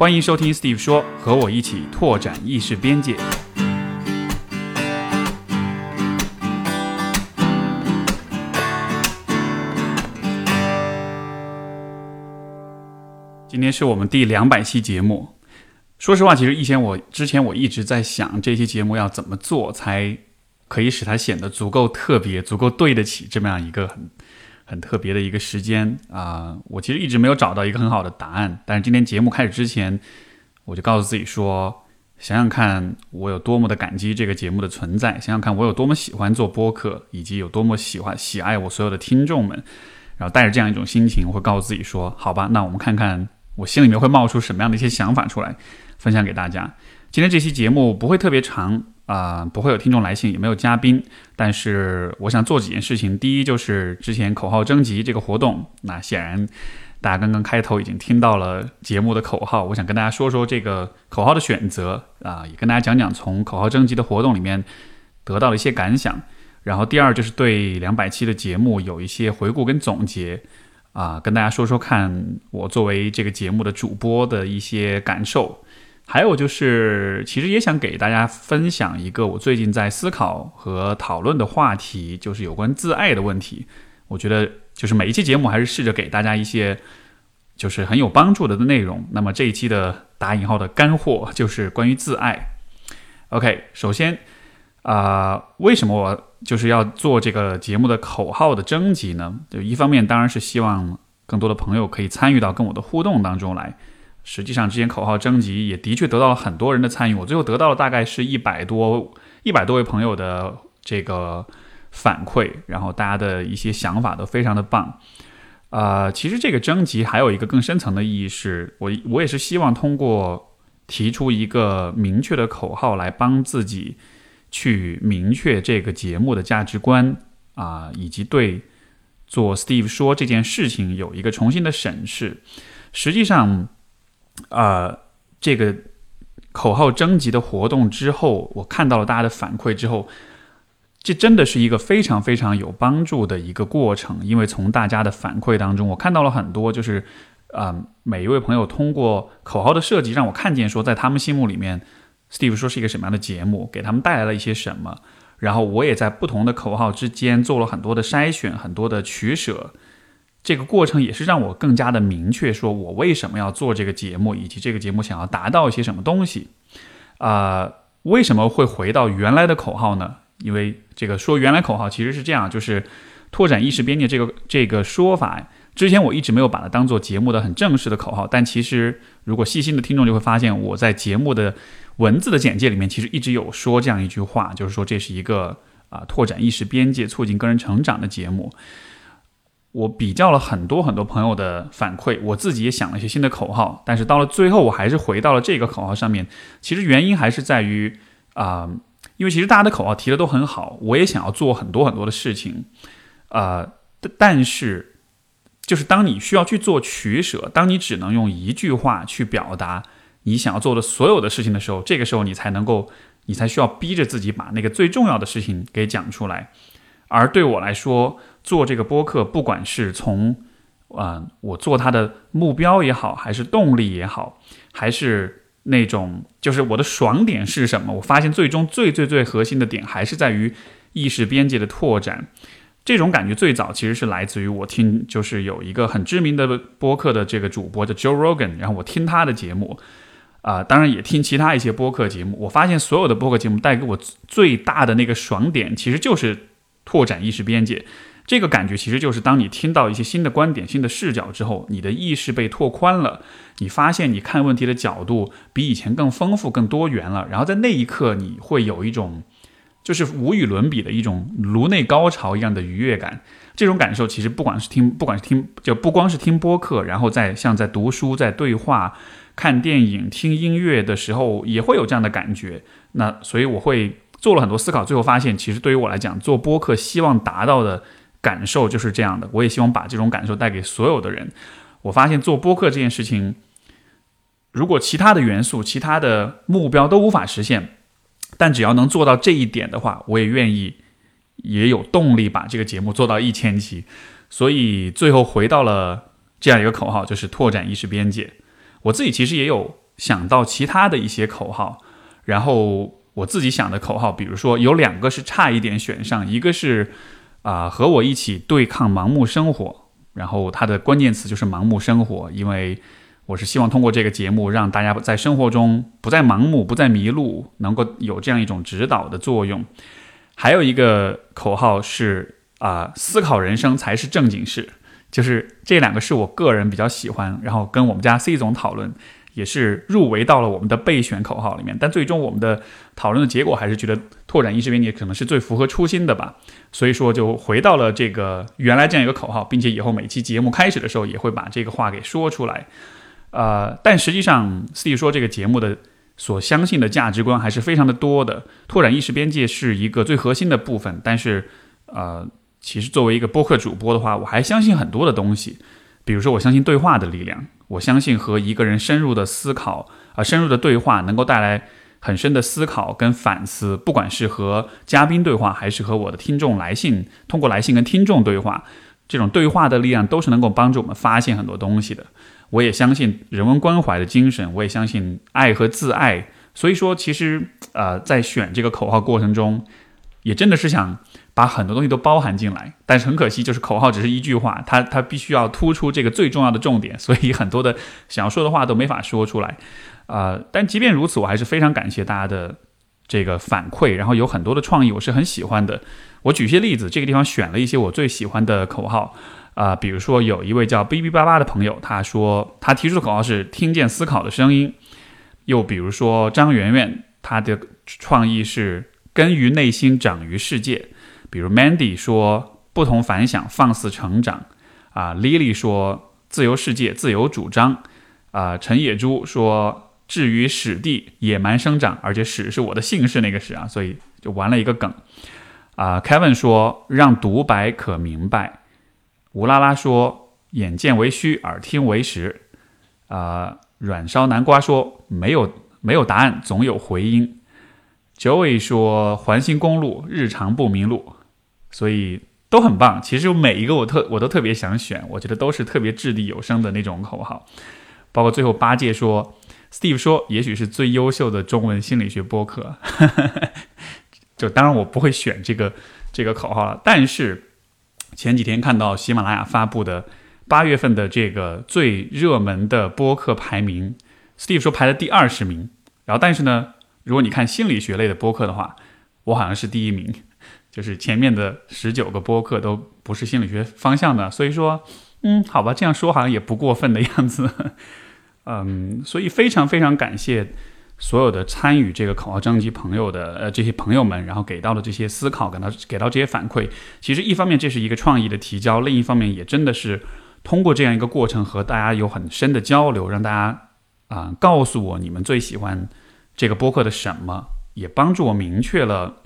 欢迎收听 Steve 说，和我一起拓展意识边界。今天是我们第两百期节目。说实话，其实以前我之前我一直在想，这期节目要怎么做才可以使它显得足够特别，足够对得起这么样一个很很特别的一个时间啊。我其实一直没有找到一个很好的答案。但是今天节目开始之前，我就告诉自己说，想想看我有多么的感激这个节目的存在，想想看我有多么喜欢做播客，以及有多么喜欢喜爱我所有的听众们。然后带着这样一种心情，我会告诉自己说，好吧，那我们看看。我心里面会冒出什么样的一些想法出来，分享给大家。今天这期节目不会特别长啊，不会有听众来信，也没有嘉宾。但是我想做几件事情。第一就是之前口号征集这个活动，那显然大家刚刚开头已经听到了节目的口号。我想跟大家说说这个口号的选择啊，也跟大家讲讲从口号征集的活动里面得到的一些感想。然后第二就是对两百期的节目有一些回顾跟总结。啊，跟大家说说看，我作为这个节目的主播的一些感受，还有就是，其实也想给大家分享一个我最近在思考和讨论的话题，就是有关自爱的问题。我觉得，就是每一期节目还是试着给大家一些，就是很有帮助的的内容。那么这一期的打引号的干货，就是关于自爱。OK，首先。啊，为什么我就是要做这个节目的口号的征集呢？就一方面当然是希望更多的朋友可以参与到跟我的互动当中来。实际上，之前口号征集也的确得到了很多人的参与，我最后得到了大概是一百多一百多位朋友的这个反馈，然后大家的一些想法都非常的棒。啊，其实这个征集还有一个更深层的意义，是我我也是希望通过提出一个明确的口号来帮自己。去明确这个节目的价值观啊，以及对做 Steve 说这件事情有一个重新的审视。实际上，啊，这个口号征集的活动之后，我看到了大家的反馈之后，这真的是一个非常非常有帮助的一个过程。因为从大家的反馈当中，我看到了很多，就是啊，每一位朋友通过口号的设计，让我看见说，在他们心目里面。Steve 说是一个什么样的节目，给他们带来了一些什么，然后我也在不同的口号之间做了很多的筛选，很多的取舍，这个过程也是让我更加的明确，说我为什么要做这个节目，以及这个节目想要达到一些什么东西。啊，为什么会回到原来的口号呢？因为这个说原来口号其实是这样，就是拓展意识边界这个这个说法。之前我一直没有把它当做节目的很正式的口号，但其实如果细心的听众就会发现，我在节目的文字的简介里面其实一直有说这样一句话，就是说这是一个啊拓展意识边界、促进个人成长的节目。我比较了很多很多朋友的反馈，我自己也想了一些新的口号，但是到了最后我还是回到了这个口号上面。其实原因还是在于啊，因为其实大家的口号提的都很好，我也想要做很多很多的事情啊，但是。就是当你需要去做取舍，当你只能用一句话去表达你想要做的所有的事情的时候，这个时候你才能够，你才需要逼着自己把那个最重要的事情给讲出来。而对我来说，做这个播客，不管是从啊我做它的目标也好，还是动力也好，还是那种就是我的爽点是什么，我发现最终最最最核心的点还是在于意识边界的拓展。这种感觉最早其实是来自于我听，就是有一个很知名的播客的这个主播叫 Joe Rogan，然后我听他的节目，啊，当然也听其他一些播客节目。我发现所有的播客节目带给我最大的那个爽点，其实就是拓展意识边界。这个感觉其实就是当你听到一些新的观点、新的视角之后，你的意识被拓宽了，你发现你看问题的角度比以前更丰富、更多元了。然后在那一刻，你会有一种。就是无与伦比的一种颅内高潮一样的愉悦感，这种感受其实不管是听，不管是听，就不光是听播客，然后在像在读书、在对话、看电影、听音乐的时候，也会有这样的感觉。那所以我会做了很多思考，最后发现，其实对于我来讲，做播客希望达到的感受就是这样的。我也希望把这种感受带给所有的人。我发现做播客这件事情，如果其他的元素、其他的目标都无法实现。但只要能做到这一点的话，我也愿意，也有动力把这个节目做到一千期。所以最后回到了这样一个口号，就是拓展意识边界。我自己其实也有想到其他的一些口号，然后我自己想的口号，比如说有两个是差一点选上，一个是啊和我一起对抗盲目生活，然后它的关键词就是盲目生活，因为我是希望通过这个节目让大家在生活中不再盲目、不再迷路，能够有这样一种指导的作用。还有一个口号是啊，思考人生才是正经事，就是这两个是我个人比较喜欢，然后跟我们家 C 总讨论。也是入围到了我们的备选口号里面，但最终我们的讨论的结果还是觉得拓展意识边界可能是最符合初心的吧，所以说就回到了这个原来这样一个口号，并且以后每期节目开始的时候也会把这个话给说出来。呃，但实际上，Steve 说这个节目的所相信的价值观还是非常的多的，拓展意识边界是一个最核心的部分，但是呃，其实作为一个播客主播的话，我还相信很多的东西，比如说我相信对话的力量。我相信和一个人深入的思考啊，深入的对话能够带来很深的思考跟反思。不管是和嘉宾对话，还是和我的听众来信，通过来信跟听众对话，这种对话的力量都是能够帮助我们发现很多东西的。我也相信人文关怀的精神，我也相信爱和自爱。所以说，其实呃，在选这个口号过程中，也真的是想。把很多东西都包含进来，但是很可惜，就是口号只是一句话，它它必须要突出这个最重要的重点，所以很多的想要说的话都没法说出来，啊！但即便如此，我还是非常感谢大家的这个反馈，然后有很多的创意，我是很喜欢的。我举些例子，这个地方选了一些我最喜欢的口号，啊，比如说有一位叫哔哔叭叭的朋友，他说他提出的口号是听见思考的声音，又比如说张媛媛，她的创意是根于内心，长于世界。比如 Mandy 说不同凡响，放肆成长，啊，Lily 说自由世界，自由主张，啊，陈野猪说至于史地野蛮生长，而且史是我的姓氏那个史啊，所以就玩了一个梗，啊，Kevin 说让独白可明白，吴拉拉说眼见为虚，耳听为实，啊，软烧南瓜说没有没有答案，总有回音，Joey 说环形公路日常不迷路。所以都很棒，其实每一个我特我都特别想选，我觉得都是特别掷地有声的那种口号。包括最后八戒说，Steve 说，也许是最优秀的中文心理学播客。就当然我不会选这个这个口号了，但是前几天看到喜马拉雅发布的八月份的这个最热门的播客排名，Steve 说排了第二十名。然后但是呢，如果你看心理学类的播客的话，我好像是第一名。就是前面的十九个播客都不是心理学方向的，所以说，嗯，好吧，这样说好像也不过分的样子，嗯，所以非常非常感谢所有的参与这个口号征集朋友的呃这些朋友们，然后给到的这些思考，给到给到这些反馈。其实一方面这是一个创意的提交，另一方面也真的是通过这样一个过程和大家有很深的交流，让大家啊告诉我你们最喜欢这个播客的什么，也帮助我明确了。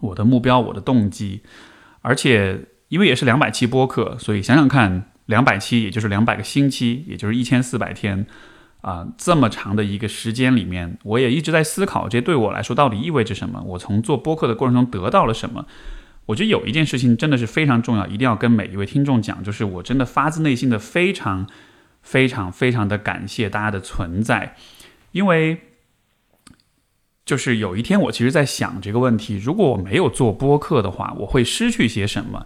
我的目标，我的动机，而且因为也是两百期播客，所以想想看，两百期也就是两百个星期，也就是一千四百天，啊，这么长的一个时间里面，我也一直在思考，这对我来说到底意味着什么？我从做播客的过程中得到了什么？我觉得有一件事情真的是非常重要，一定要跟每一位听众讲，就是我真的发自内心的非常、非常、非常的感谢大家的存在，因为。就是有一天，我其实在想这个问题：如果我没有做播客的话，我会失去些什么？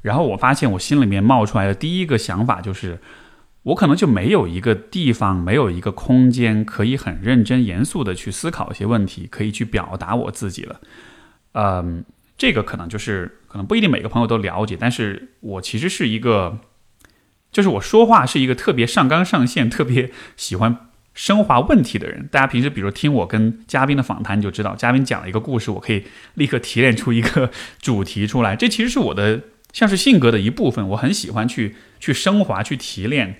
然后我发现，我心里面冒出来的第一个想法就是，我可能就没有一个地方，没有一个空间，可以很认真严肃的去思考一些问题，可以去表达我自己了。嗯，这个可能就是可能不一定每个朋友都了解，但是我其实是一个，就是我说话是一个特别上纲上线，特别喜欢。升华问题的人，大家平时比如听我跟嘉宾的访谈，你就知道嘉宾讲了一个故事，我可以立刻提炼出一个主题出来。这其实是我的像是性格的一部分，我很喜欢去去升华、去提炼。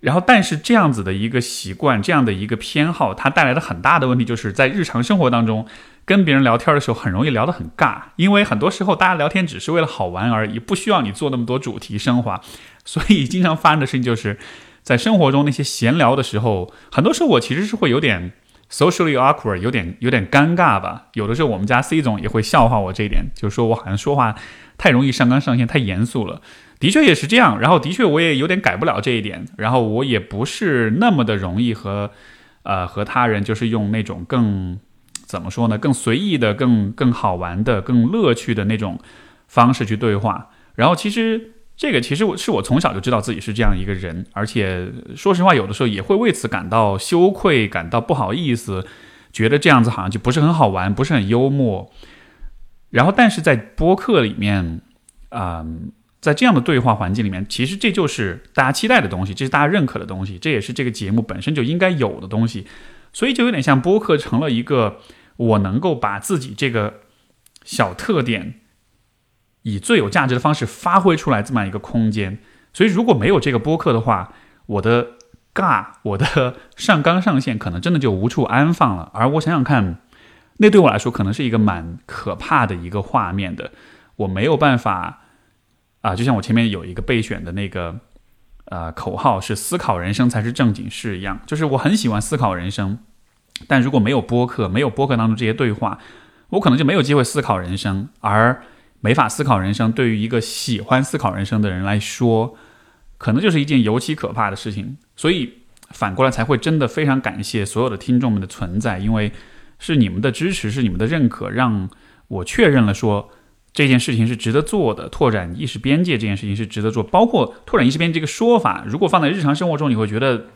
然后，但是这样子的一个习惯，这样的一个偏好，它带来的很大的问题，就是在日常生活当中跟别人聊天的时候，很容易聊得很尬，因为很多时候大家聊天只是为了好玩而已，不需要你做那么多主题升华，所以经常发生的事情就是。在生活中那些闲聊的时候，很多时候我其实是会有点 socially awkward，有点有点尴尬吧。有的时候我们家 C 总也会笑话我这一点，就是说我好像说话太容易上纲上线，太严肃了。的确也是这样，然后的确我也有点改不了这一点，然后我也不是那么的容易和呃，和他人就是用那种更怎么说呢，更随意的、更更好玩的、更乐趣的那种方式去对话。然后其实这个其实我是我从小就知道自己是这样一个人，而且说实话，有的时候也会为此感到羞愧、感到不好意思，觉得这样子好像就不是很好玩，不是很幽默。然后，但是在播客里面，嗯。在这样的对话环境里面，其实这就是大家期待的东西，这是大家认可的东西，这也是这个节目本身就应该有的东西，所以就有点像播客成了一个我能够把自己这个小特点以最有价值的方式发挥出来这么一个空间。所以如果没有这个播客的话，我的尬，我的 上纲上线可能真的就无处安放了。而我想想看，那对我来说可能是一个蛮可怕的一个画面的，我没有办法。啊，就像我前面有一个备选的那个，呃，口号是“思考人生才是正经事”一样，就是我很喜欢思考人生，但如果没有播客，没有播客当中这些对话，我可能就没有机会思考人生，而没法思考人生，对于一个喜欢思考人生的人来说，可能就是一件尤其可怕的事情。所以反过来才会真的非常感谢所有的听众们的存在，因为是你们的支持，是你们的认可，让我确认了说。这件事情是值得做的，拓展意识边界这件事情是值得做，包括拓展意识边界这个说法，如果放在日常生活中，你会觉得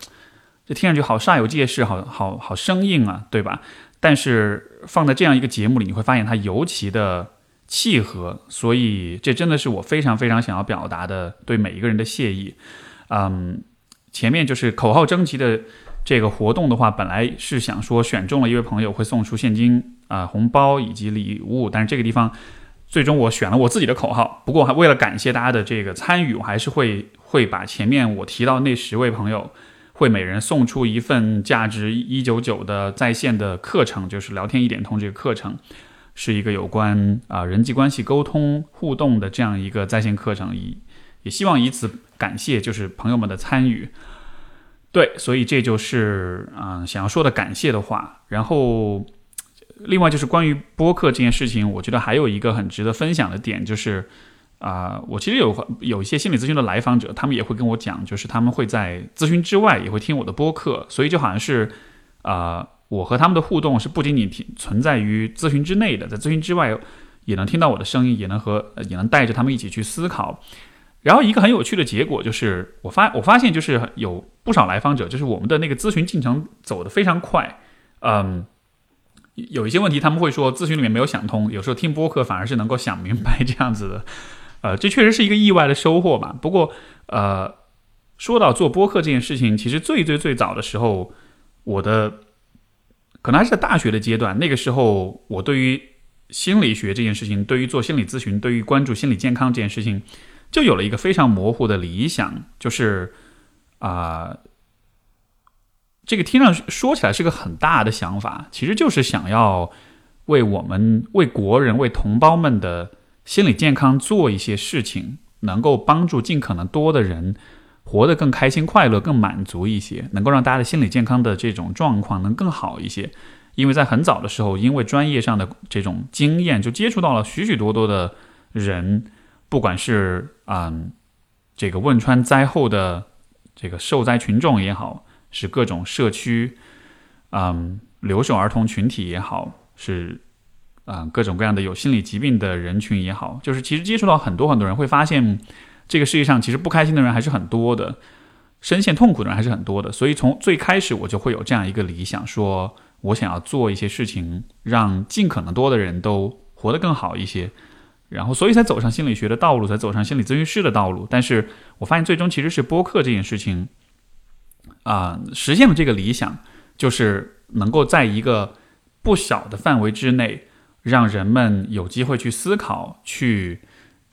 这听上去好煞有介事，好好好生硬啊，对吧？但是放在这样一个节目里，你会发现它尤其的契合，所以这真的是我非常非常想要表达的对每一个人的谢意。嗯，前面就是口号征集的这个活动的话，本来是想说选中了一位朋友会送出现金啊、红包以及礼物，但是这个地方。最终我选了我自己的口号，不过还为了感谢大家的这个参与，我还是会会把前面我提到那十位朋友，会每人送出一份价值一九九的在线的课程，就是聊天一点通这个课程，是一个有关啊人际关系沟通互动的这样一个在线课程，以也希望以此感谢就是朋友们的参与。对，所以这就是啊想要说的感谢的话，然后。另外就是关于播客这件事情，我觉得还有一个很值得分享的点，就是啊，我其实有有一些心理咨询的来访者，他们也会跟我讲，就是他们会在咨询之外也会听我的播客，所以就好像是啊，我和他们的互动是不仅仅存存在于咨询之内的，在咨询之外也能听到我的声音，也能和也能带着他们一起去思考。然后一个很有趣的结果就是，我发我发现就是有不少来访者，就是我们的那个咨询进程走得非常快，嗯。有一些问题他们会说咨询里面没有想通，有时候听播客反而是能够想明白这样子的，呃，这确实是一个意外的收获吧。不过，呃，说到做播客这件事情，其实最最最早的时候，我的可能还是在大学的阶段，那个时候我对于心理学这件事情，对于做心理咨询，对于关注心理健康这件事情，就有了一个非常模糊的理想，就是啊。这个听上去说起来是个很大的想法，其实就是想要为我们、为国人、为同胞们的心理健康做一些事情，能够帮助尽可能多的人活得更开心、快乐、更满足一些，能够让大家的心理健康的这种状况能更好一些。因为在很早的时候，因为专业上的这种经验，就接触到了许许多多的人，不管是嗯这个汶川灾后的这个受灾群众也好。是各种社区，嗯，留守儿童群体也好，是啊，各种各样的有心理疾病的人群也好，就是其实接触到很多很多人，会发现这个世界上其实不开心的人还是很多的，深陷痛苦的人还是很多的。所以从最开始我就会有这样一个理想，说我想要做一些事情，让尽可能多的人都活得更好一些，然后所以才走上心理学的道路，才走上心理咨询师的道路。但是我发现最终其实是播客这件事情。啊，实现了这个理想，就是能够在一个不小的范围之内，让人们有机会去思考、去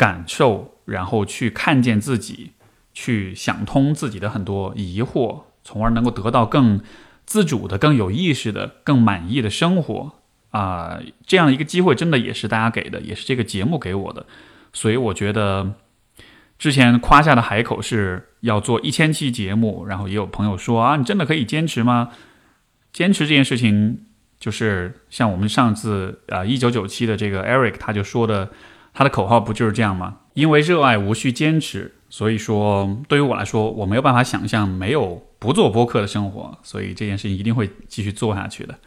感受，然后去看见自己，去想通自己的很多疑惑，从而能够得到更自主的、更有意识的、更满意的生活。啊，这样一个机会，真的也是大家给的，也是这个节目给我的，所以我觉得。之前夸下的海口是要做一千期节目，然后也有朋友说啊，你真的可以坚持吗？坚持这件事情，就是像我们上次啊一九九七的这个 Eric 他就说的，他的口号不就是这样吗？因为热爱无需坚持，所以说，对于我来说，我没有办法想象没有不做播客的生活，所以这件事情一定会继续做下去的。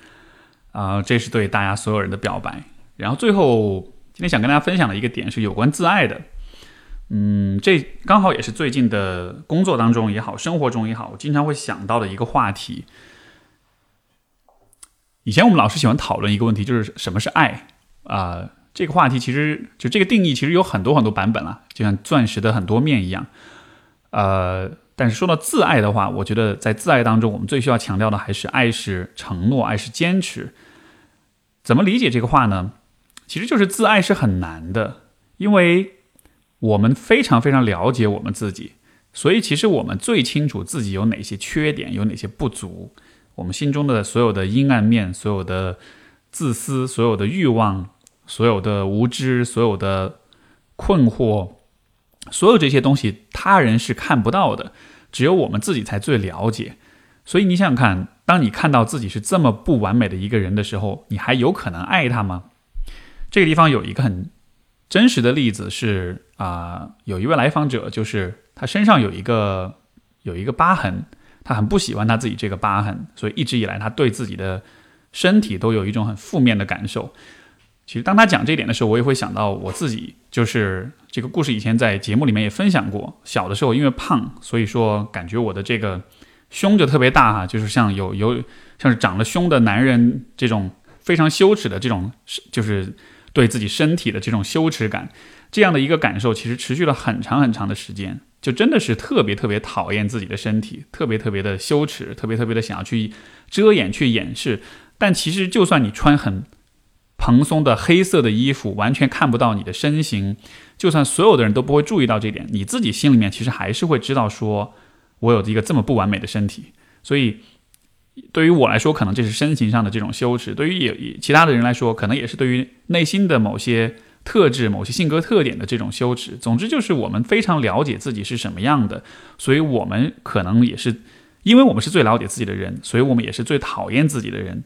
啊，这是对大家所有人的表白。然后最后，今天想跟大家分享的一个点是有关自爱的。嗯，这刚好也是最近的工作当中也好，生活中也好，我经常会想到的一个话题。以前我们老是喜欢讨论一个问题，就是什么是爱啊？这个话题其实就这个定义其实有很多很多版本了，就像钻石的很多面一样。呃，但是说到自爱的话，我觉得在自爱当中，我们最需要强调的还是爱是承诺，爱是坚持。怎么理解这个话呢？其实就是自爱是很难的，因为我们非常非常了解我们自己，所以其实我们最清楚自己有哪些缺点，有哪些不足。我们心中的所有的阴暗面，所有的自私，所有的欲望，所有的无知，所有的困惑，所有这些东西，他人是看不到的，只有我们自己才最了解。所以你想想看，当你看到自己是这么不完美的一个人的时候，你还有可能爱他吗？这个地方有一个很真实的例子是啊，有一位来访者，就是他身上有一个有一个疤痕。他很不喜欢他自己这个疤痕，所以一直以来他对自己的身体都有一种很负面的感受。其实当他讲这一点的时候，我也会想到我自己，就是这个故事以前在节目里面也分享过。小的时候因为胖，所以说感觉我的这个胸就特别大哈，就是像有有像是长了胸的男人这种非常羞耻的这种，就是对自己身体的这种羞耻感，这样的一个感受，其实持续了很长很长的时间。就真的是特别特别讨厌自己的身体，特别特别的羞耻，特别特别的想要去遮掩、去掩饰。但其实，就算你穿很蓬松的黑色的衣服，完全看不到你的身形，就算所有的人都不会注意到这点，你自己心里面其实还是会知道，说我有一个这么不完美的身体。所以，对于我来说，可能这是身形上的这种羞耻；对于也其他的人来说，可能也是对于内心的某些。特质某些性格特点的这种羞耻，总之就是我们非常了解自己是什么样的，所以我们可能也是，因为我们是最了解自己的人，所以我们也是最讨厌自己的人。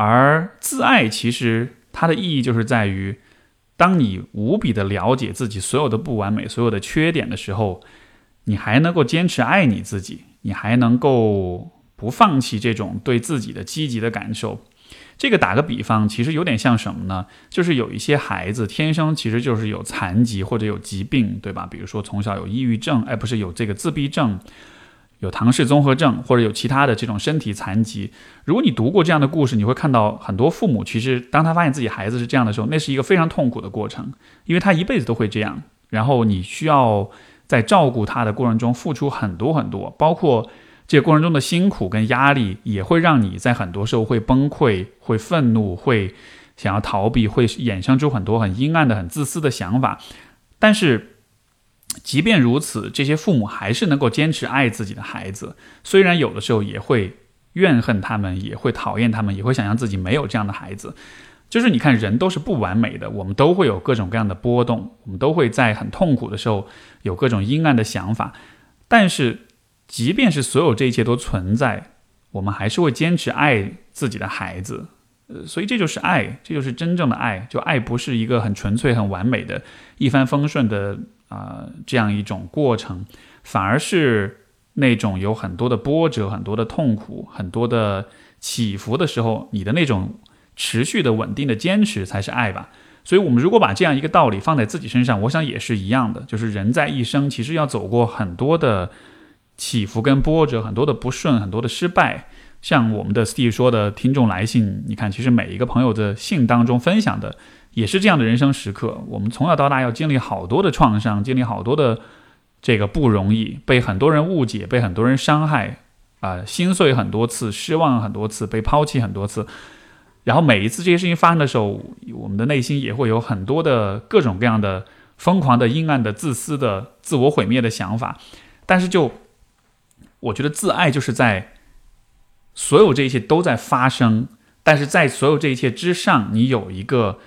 而自爱其实它的意义就是在于，当你无比的了解自己所有的不完美、所有的缺点的时候，你还能够坚持爱你自己，你还能够不放弃这种对自己的积极的感受。这个打个比方，其实有点像什么呢？就是有一些孩子天生其实就是有残疾或者有疾病，对吧？比如说从小有抑郁症，哎，不是有这个自闭症，有唐氏综合症，或者有其他的这种身体残疾。如果你读过这样的故事，你会看到很多父母其实当他发现自己孩子是这样的时候，那是一个非常痛苦的过程，因为他一辈子都会这样。然后你需要在照顾他的过程中付出很多很多，包括。这个过程中的辛苦跟压力，也会让你在很多时候会崩溃、会愤怒、会想要逃避，会衍生出很多很阴暗的、很自私的想法。但是，即便如此，这些父母还是能够坚持爱自己的孩子，虽然有的时候也会怨恨他们，也会讨厌他们，也会想象自己没有这样的孩子。就是你看，人都是不完美的，我们都会有各种各样的波动，我们都会在很痛苦的时候有各种阴暗的想法，但是。即便是所有这一切都存在，我们还是会坚持爱自己的孩子，呃，所以这就是爱，这就是真正的爱。就爱不是一个很纯粹、很完美的一帆风顺的啊这样一种过程，反而是那种有很多的波折、很多的痛苦、很多的起伏的时候，你的那种持续的、稳定的坚持才是爱吧。所以，我们如果把这样一个道理放在自己身上，我想也是一样的，就是人在一生其实要走过很多的。起伏跟波折，很多的不顺，很多的失败。像我们的 Steve 说的，听众来信，你看，其实每一个朋友的信当中分享的，也是这样的人生时刻。我们从小到大要经历好多的创伤，经历好多的这个不容易，被很多人误解，被很多人伤害，啊，心碎很多次，失望很多次，被抛弃很多次。然后每一次这些事情发生的时候，我们的内心也会有很多的各种各样的疯狂的、阴暗的、自私的、自我毁灭的想法。但是就我觉得自爱就是在所有这一切都在发生，但是在所有这一切之上，你有一个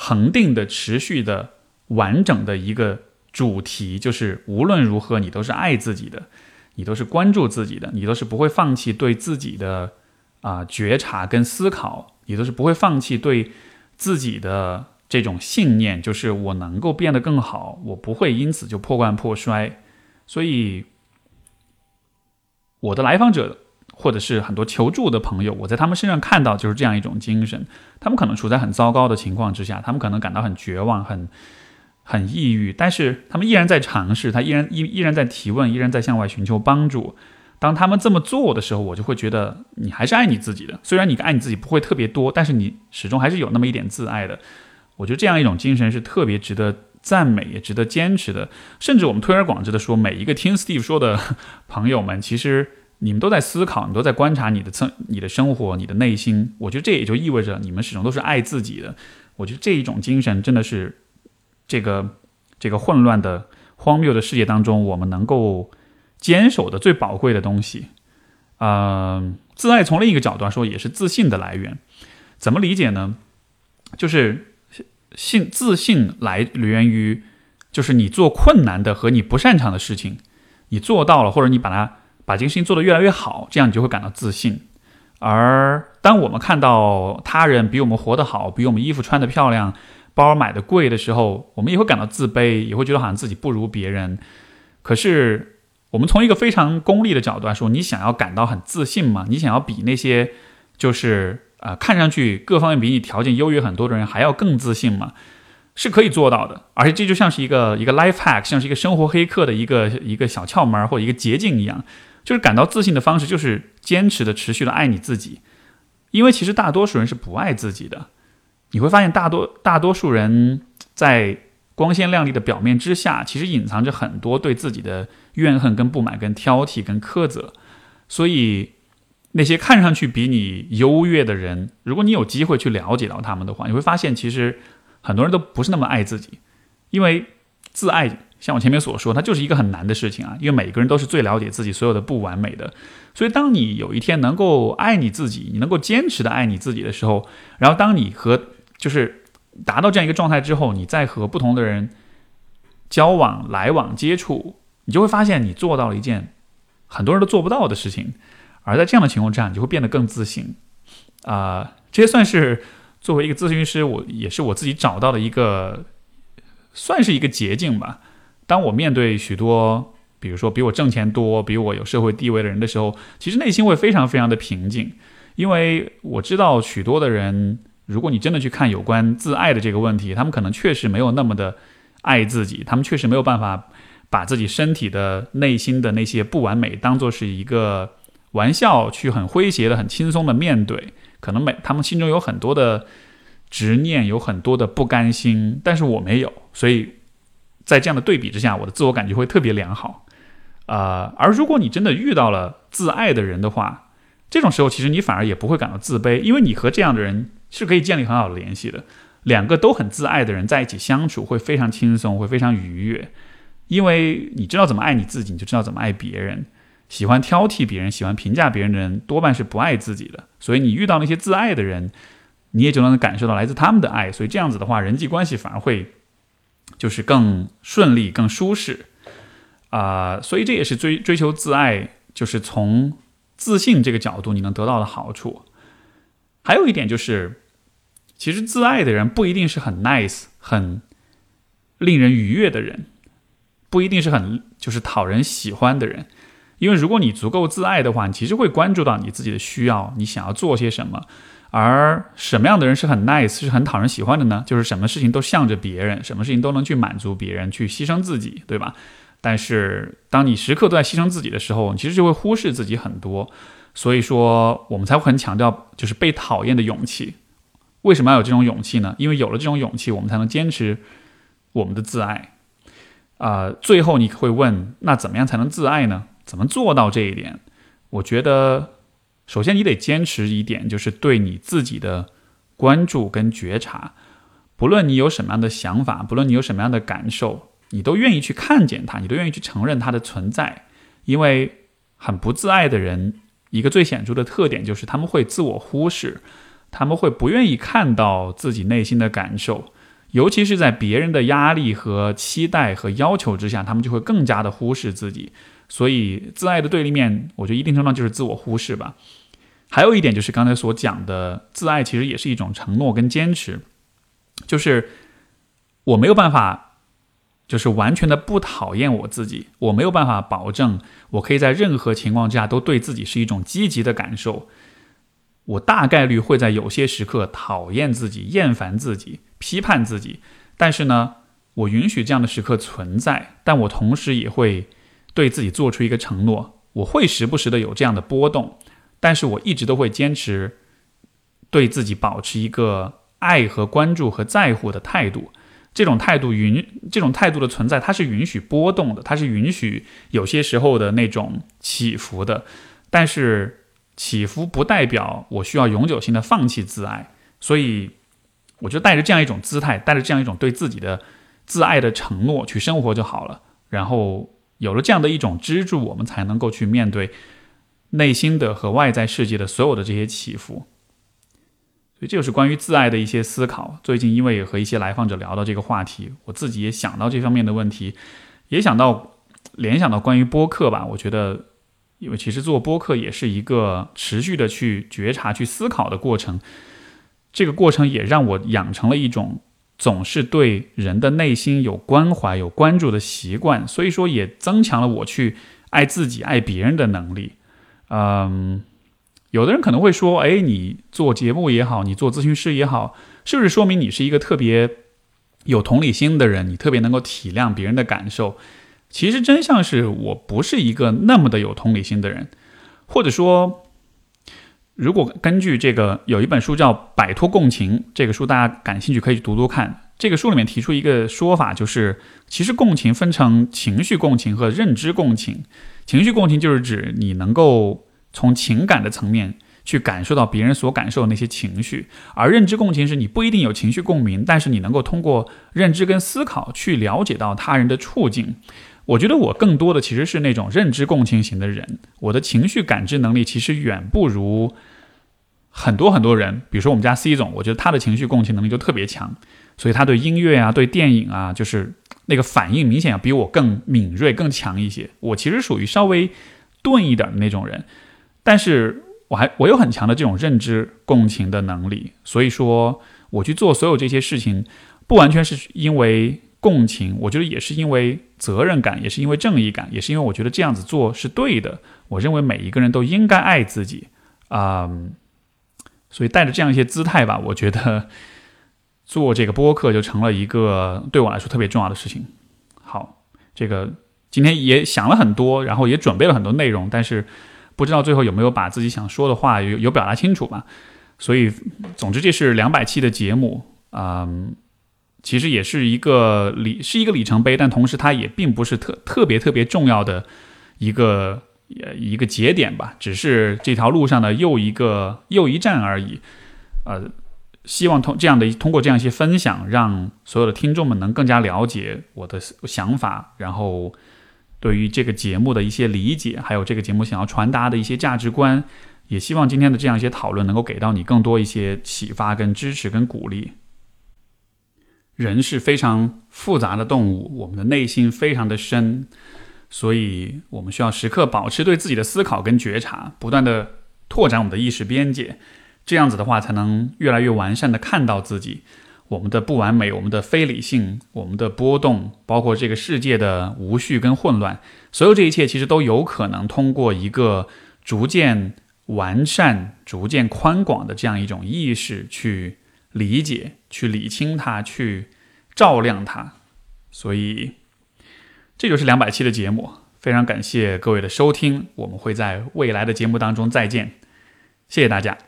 恒定的、持续的、完整的一个主题，就是无论如何你都是爱自己的，你都是关注自己的，你都是不会放弃对自己的啊觉察跟思考，你都是不会放弃对自己的这种信念，就是我能够变得更好，我不会因此就破罐破摔。所以，我的来访者或者是很多求助的朋友，我在他们身上看到就是这样一种精神。他们可能处在很糟糕的情况之下，他们可能感到很绝望、很很抑郁，但是他们依然在尝试，他依然依依然在提问，依然在向外寻求帮助。当他们这么做的时候，我就会觉得你还是爱你自己的。虽然你爱你自己不会特别多，但是你始终还是有那么一点自爱的。我觉得这样一种精神是特别值得赞美，也值得坚持的。甚至我们推而广之的说，每一个听 Steve 说的朋友们，其实你们都在思考，你都在观察你的生、你的生活、你的内心。我觉得这也就意味着你们始终都是爱自己的。我觉得这一种精神真的是这个这个混乱的、荒谬的世界当中，我们能够。坚守的最宝贵的东西，呃，自爱从另一个角度来说也是自信的来源。怎么理解呢？就是信自信来源于，就是你做困难的和你不擅长的事情，你做到了，或者你把它把这个事情做得越来越好，这样你就会感到自信。而当我们看到他人比我们活得好，比我们衣服穿得漂亮，包买的贵的时候，我们也会感到自卑，也会觉得好像自己不如别人。可是。我们从一个非常功利的角度来说，你想要感到很自信吗？你想要比那些就是啊看上去各方面比你条件优越很多的人还要更自信吗？是可以做到的，而且这就像是一个一个 life hack，像是一个生活黑客的一个一个小窍门或者一个捷径一样。就是感到自信的方式，就是坚持的、持续的爱你自己。因为其实大多数人是不爱自己的。你会发现，大多大多数人在光鲜亮丽的表面之下，其实隐藏着很多对自己的。怨恨、跟不满、跟挑剔、跟苛责，所以那些看上去比你优越的人，如果你有机会去了解到他们的话，你会发现其实很多人都不是那么爱自己，因为自爱，像我前面所说，它就是一个很难的事情啊。因为每个人都是最了解自己所有的不完美的，所以当你有一天能够爱你自己，你能够坚持的爱你自己的时候，然后当你和就是达到这样一个状态之后，你再和不同的人交往、来往、接触。你就会发现，你做到了一件很多人都做不到的事情，而在这样的情况之下，你就会变得更自信。啊，这些算是作为一个咨询师，我也是我自己找到的一个，算是一个捷径吧。当我面对许多，比如说比我挣钱多、比我有社会地位的人的时候，其实内心会非常非常的平静，因为我知道许多的人，如果你真的去看有关自爱的这个问题，他们可能确实没有那么的爱自己，他们确实没有办法。把自己身体的内心的那些不完美当做是一个玩笑，去很诙谐的、很轻松的面对。可能每他们心中有很多的执念，有很多的不甘心，但是我没有。所以在这样的对比之下，我的自我感觉会特别良好。啊，而如果你真的遇到了自爱的人的话，这种时候其实你反而也不会感到自卑，因为你和这样的人是可以建立很好的联系的。两个都很自爱的人在一起相处会非常轻松，会非常愉悦。因为你知道怎么爱你自己，你就知道怎么爱别人。喜欢挑剔别人、喜欢评价别人的人，多半是不爱自己的。所以你遇到那些自爱的人，你也就能感受到来自他们的爱。所以这样子的话，人际关系反而会就是更顺利、更舒适啊。所以这也是追追求自爱，就是从自信这个角度你能得到的好处。还有一点就是，其实自爱的人不一定是很 nice、很令人愉悦的人。不一定是很就是讨人喜欢的人，因为如果你足够自爱的话，你其实会关注到你自己的需要，你想要做些什么。而什么样的人是很 nice，是很讨人喜欢的呢？就是什么事情都向着别人，什么事情都能去满足别人，去牺牲自己，对吧？但是当你时刻都在牺牲自己的时候，你其实就会忽视自己很多。所以说，我们才会很强调就是被讨厌的勇气。为什么要有这种勇气呢？因为有了这种勇气，我们才能坚持我们的自爱。啊，最后你会问，那怎么样才能自爱呢？怎么做到这一点？我觉得，首先你得坚持一点，就是对你自己的关注跟觉察。不论你有什么样的想法，不论你有什么样的感受，你都愿意去看见它，你都愿意去承认它的存在。因为很不自爱的人，一个最显著的特点就是他们会自我忽视，他们会不愿意看到自己内心的感受。尤其是在别人的压力和期待和要求之下，他们就会更加的忽视自己。所以，自爱的对立面，我觉得一定程度上就是自我忽视吧。还有一点就是刚才所讲的，自爱其实也是一种承诺跟坚持。就是我没有办法，就是完全的不讨厌我自己，我没有办法保证我可以在任何情况之下都对自己是一种积极的感受。我大概率会在有些时刻讨厌自己、厌烦自己、批判自己，但是呢，我允许这样的时刻存在，但我同时也会对自己做出一个承诺，我会时不时的有这样的波动，但是我一直都会坚持对自己保持一个爱和关注和在乎的态度。这种态度允这种态度的存在，它是允许波动的，它是允许有些时候的那种起伏的，但是。起伏不代表我需要永久性的放弃自爱，所以我就带着这样一种姿态，带着这样一种对自己的自爱的承诺去生活就好了。然后有了这样的一种支柱，我们才能够去面对内心的和外在世界的所有的这些起伏。所以这就是关于自爱的一些思考。最近因为也和一些来访者聊到这个话题，我自己也想到这方面的问题，也想到联想到关于播客吧。我觉得。因为其实做播客也是一个持续的去觉察、去思考的过程，这个过程也让我养成了一种总是对人的内心有关怀、有关注的习惯，所以说也增强了我去爱自己、爱别人的能力。嗯，有的人可能会说：“哎，你做节目也好，你做咨询师也好，是不是说明你是一个特别有同理心的人？你特别能够体谅别人的感受？”其实真相是我不是一个那么的有同理心的人，或者说，如果根据这个有一本书叫《摆脱共情》，这个书大家感兴趣可以读读看。这个书里面提出一个说法，就是其实共情分成情绪共情和认知共情。情绪共情就是指你能够从情感的层面去感受到别人所感受的那些情绪，而认知共情是你不一定有情绪共鸣，但是你能够通过认知跟思考去了解到他人的处境。我觉得我更多的其实是那种认知共情型的人，我的情绪感知能力其实远不如很多很多人。比如说我们家 C 总，我觉得他的情绪共情能力就特别强，所以他对音乐啊、对电影啊，就是那个反应明显要比我更敏锐、更强一些。我其实属于稍微钝一点的那种人，但是我还我有很强的这种认知共情的能力，所以说我去做所有这些事情，不完全是因为。共情，我觉得也是因为责任感，也是因为正义感，也是因为我觉得这样子做是对的。我认为每一个人都应该爱自己，啊，所以带着这样一些姿态吧，我觉得做这个播客就成了一个对我来说特别重要的事情。好，这个今天也想了很多，然后也准备了很多内容，但是不知道最后有没有把自己想说的话有有表达清楚吧。所以，总之这是两百期的节目，嗯。其实也是一个里是一个里程碑，但同时它也并不是特特别特别重要的一个呃一个节点吧，只是这条路上的又一个又一站而已。呃，希望通这样的通过这样一些分享，让所有的听众们能更加了解我的想法，然后对于这个节目的一些理解，还有这个节目想要传达的一些价值观，也希望今天的这样一些讨论能够给到你更多一些启发、跟支持、跟鼓励。人是非常复杂的动物，我们的内心非常的深，所以我们需要时刻保持对自己的思考跟觉察，不断的拓展我们的意识边界，这样子的话才能越来越完善的看到自己，我们的不完美，我们的非理性，我们的波动，包括这个世界的无序跟混乱，所有这一切其实都有可能通过一个逐渐完善、逐渐宽广的这样一种意识去。理解，去理清它，去照亮它，所以这就是两百期的节目。非常感谢各位的收听，我们会在未来的节目当中再见，谢谢大家。